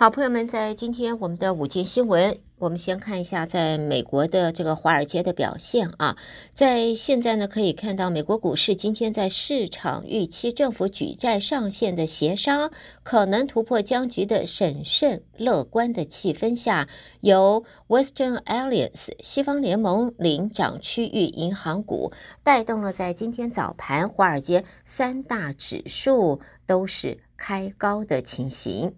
好，朋友们，在今天我们的午间新闻，我们先看一下在美国的这个华尔街的表现啊。在现在呢，可以看到美国股市今天在市场预期政府举债上限的协商可能突破僵局的审慎乐观的气氛下，由 Western Alliance 西方联盟领涨区域银行股，带动了在今天早盘华尔街三大指数都是开高的情形。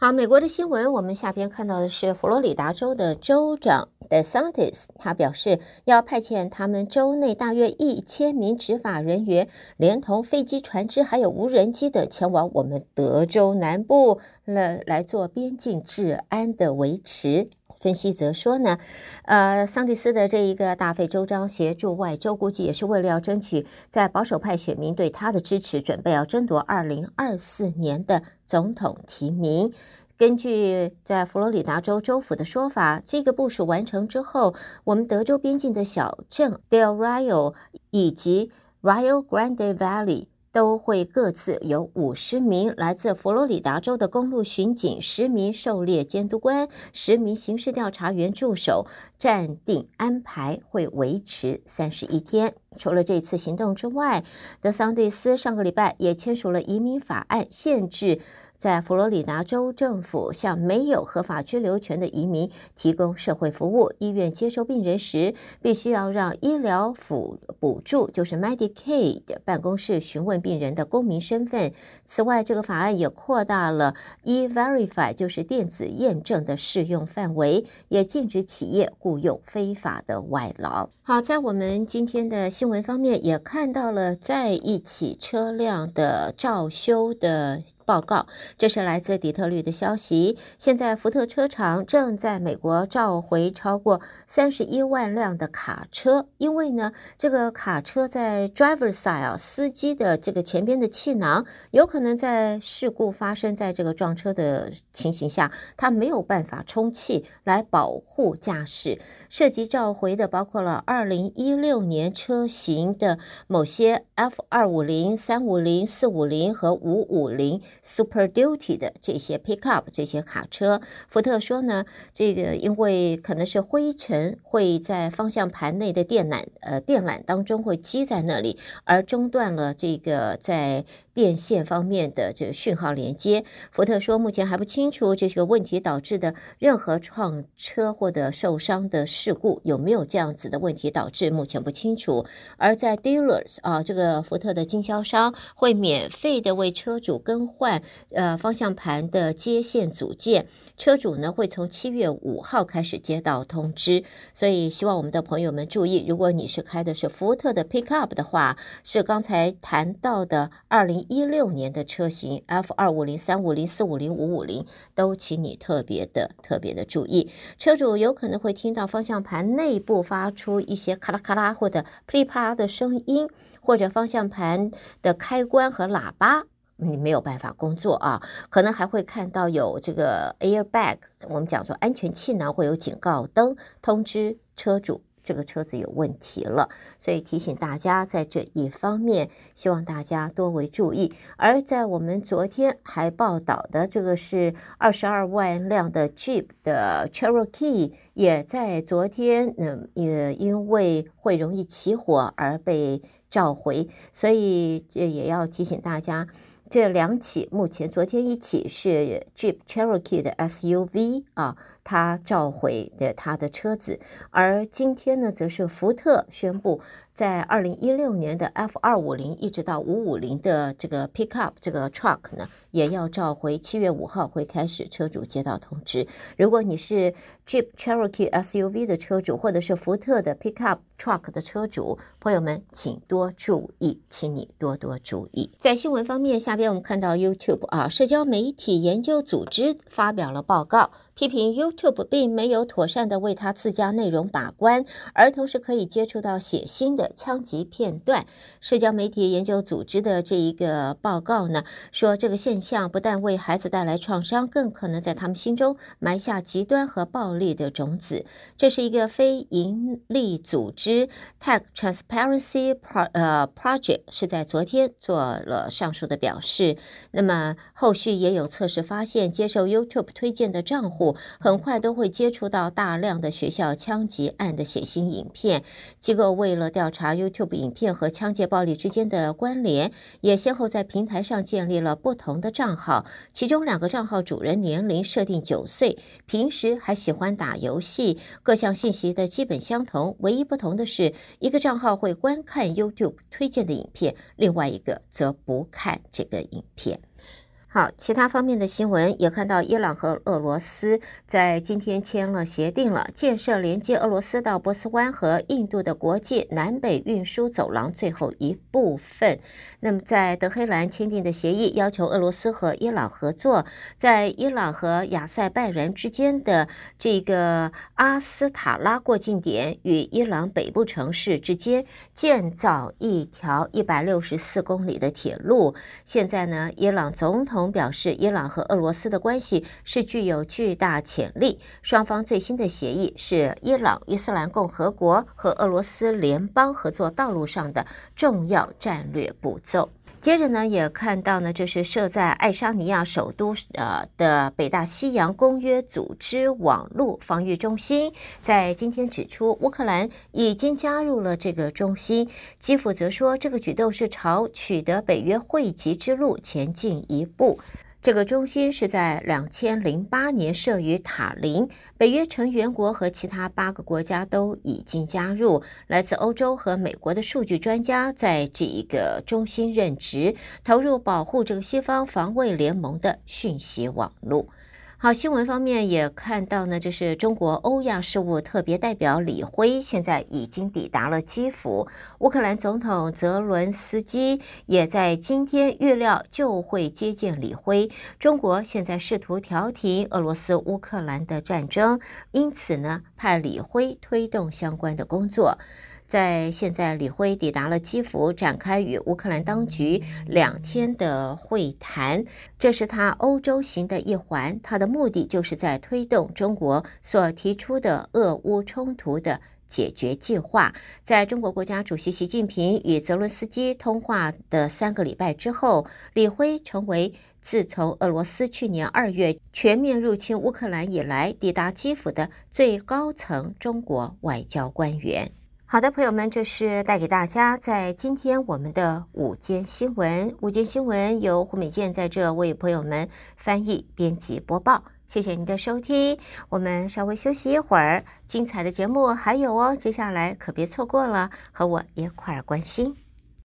好，美国的新闻，我们下边看到的是佛罗里达州的州长 DeSantis，他表示要派遣他们州内大约一千名执法人员，连同飞机、船只还有无人机的前往我们德州南部来来做边境治安的维持。分析则说呢，呃，桑蒂斯的这一个大费周章协助外州，估计也是为了要争取在保守派选民对他的支持，准备要争夺二零二四年的总统提名。根据在佛罗里达州州府的说法，这个部署完成之后，我们德州边境的小镇 Del Rio 以及 Rio Grande Valley。都会各自有五十名来自佛罗里达州的公路巡警、十名狩猎监督官、十名刑事调查员驻守，暂定安排会维持三十一天。除了这次行动之外，德桑蒂斯上个礼拜也签署了移民法案，限制。在佛罗里达州政府向没有合法居留权的移民提供社会服务，医院接收病人时必须要让医疗辅补助，就是 Medicaid 办公室询问病人的公民身份。此外，这个法案也扩大了 E-Verify，就是电子验证的适用范围，也禁止企业雇佣非法的外劳。好，在我们今天的新闻方面，也看到了在一起车辆的照修的报告，这是来自底特律的消息。现在福特车厂正在美国召回超过三十一万辆的卡车，因为呢，这个卡车在 driver side 司机的这个前边的气囊有可能在事故发生在这个撞车的情形下，它没有办法充气来保护驾驶。涉及召回的包括了二零一六年车型的某些 F 二五零、三五零、四五零和五五零。Super Duty 的这些 Pickup 这些卡车，福特说呢，这个因为可能是灰尘会在方向盘内的电缆呃电缆当中会积在那里，而中断了这个在电线方面的这个讯号连接。福特说，目前还不清楚这个问题导致的任何撞车或者受伤的事故有没有这样子的问题导致，目前不清楚。而在 Dealers 啊，这个福特的经销商会免费的为车主更换。呃，方向盘的接线组件，车主呢会从七月五号开始接到通知，所以希望我们的朋友们注意，如果你是开的是福特的 Pickup 的话，是刚才谈到的二零一六年的车型 F 二五零、三五零、四五零、五五零，都请你特别的、特别的注意，车主有可能会听到方向盘内部发出一些咔啦咔啦或者噼里啪啦的声音，或者方向盘的开关和喇叭。你没有办法工作啊，可能还会看到有这个 airbag，我们讲说安全气囊会有警告灯通知车主这个车子有问题了，所以提醒大家在这一方面，希望大家多为注意。而在我们昨天还报道的这个是二十二万辆的 Jeep 的 Cherokee，也在昨天嗯也因为会容易起火而被召回，所以这也要提醒大家。这两起，目前昨天一起是 Jeep Cherokee 的 SUV 啊，它召回的它的车子，而今天呢，则是福特宣布。在二零一六年的 F 二五零一直到五五零的这个 pickup 这个 truck 呢，也要召回。七月五号会开始车主接到通知。如果你是 Jeep Cherokee SUV 的车主，或者是福特的 pickup truck 的车主，朋友们请多注意，请你多多注意。在新闻方面，下边我们看到 YouTube 啊，社交媒体研究组织发表了报告。批评 YouTube 并没有妥善的为他自家内容把关，儿童是可以接触到血腥的枪击片段。社交媒体研究组织的这一个报告呢，说这个现象不但为孩子带来创伤，更可能在他们心中埋下极端和暴力的种子。这是一个非营利组织 Tech Transparency Pro 呃 Project 是在昨天做了上述的表示。那么后续也有测试发现，接受 YouTube 推荐的账户。很快都会接触到大量的学校枪击案的血腥影片。机构为了调查 YouTube 影片和枪械暴力之间的关联，也先后在平台上建立了不同的账号。其中两个账号主人年龄设定九岁，平时还喜欢打游戏，各项信息的基本相同。唯一不同的是，一个账号会观看 YouTube 推荐的影片，另外一个则不看这个影片。好，其他方面的新闻也看到，伊朗和俄罗斯在今天签了协定了，建设连接俄罗斯到波斯湾和印度的国际南北运输走廊最后一部分。那么，在德黑兰签订的协议要求俄罗斯和伊朗合作，在伊朗和亚塞拜然之间的这个阿斯塔拉过境点与伊朗北部城市之间建造一条一百六十四公里的铁路。现在呢，伊朗总统。表示，伊朗和俄罗斯的关系是具有巨大潜力。双方最新的协议是伊朗伊斯兰共和国和俄罗斯联邦合作道路上的重要战略步骤。接着呢，也看到呢，就是设在爱沙尼亚首都呃的北大西洋公约组织网络防御中心，在今天指出，乌克兰已经加入了这个中心。基辅则说，这个举动是朝取得北约会籍之路前进一步。这个中心是在两千零八年设于塔林，北约成员国和其他八个国家都已经加入。来自欧洲和美国的数据专家在这一个中心任职，投入保护这个西方防卫联盟的讯息网络。好，新闻方面也看到呢，就是中国欧亚事务特别代表李辉现在已经抵达了基辅。乌克兰总统泽伦斯基也在今天预料就会接见李辉。中国现在试图调停俄罗斯乌克兰的战争，因此呢，派李辉推动相关的工作。在现在，李辉抵达了基辅，展开与乌克兰当局两天的会谈。这是他欧洲行的一环，他的目的就是在推动中国所提出的俄乌冲突的解决计划。在中国国家主席习近平与泽伦斯基通话的三个礼拜之后，李辉成为自从俄罗斯去年二月全面入侵乌克兰以来，抵达基辅的最高层中国外交官员。好的，朋友们，这是带给大家在今天我们的午间新闻。午间新闻由胡美健在这为朋友们翻译、编辑、播报。谢谢您的收听，我们稍微休息一会儿，精彩的节目还有哦，接下来可别错过了，和我一块儿关心。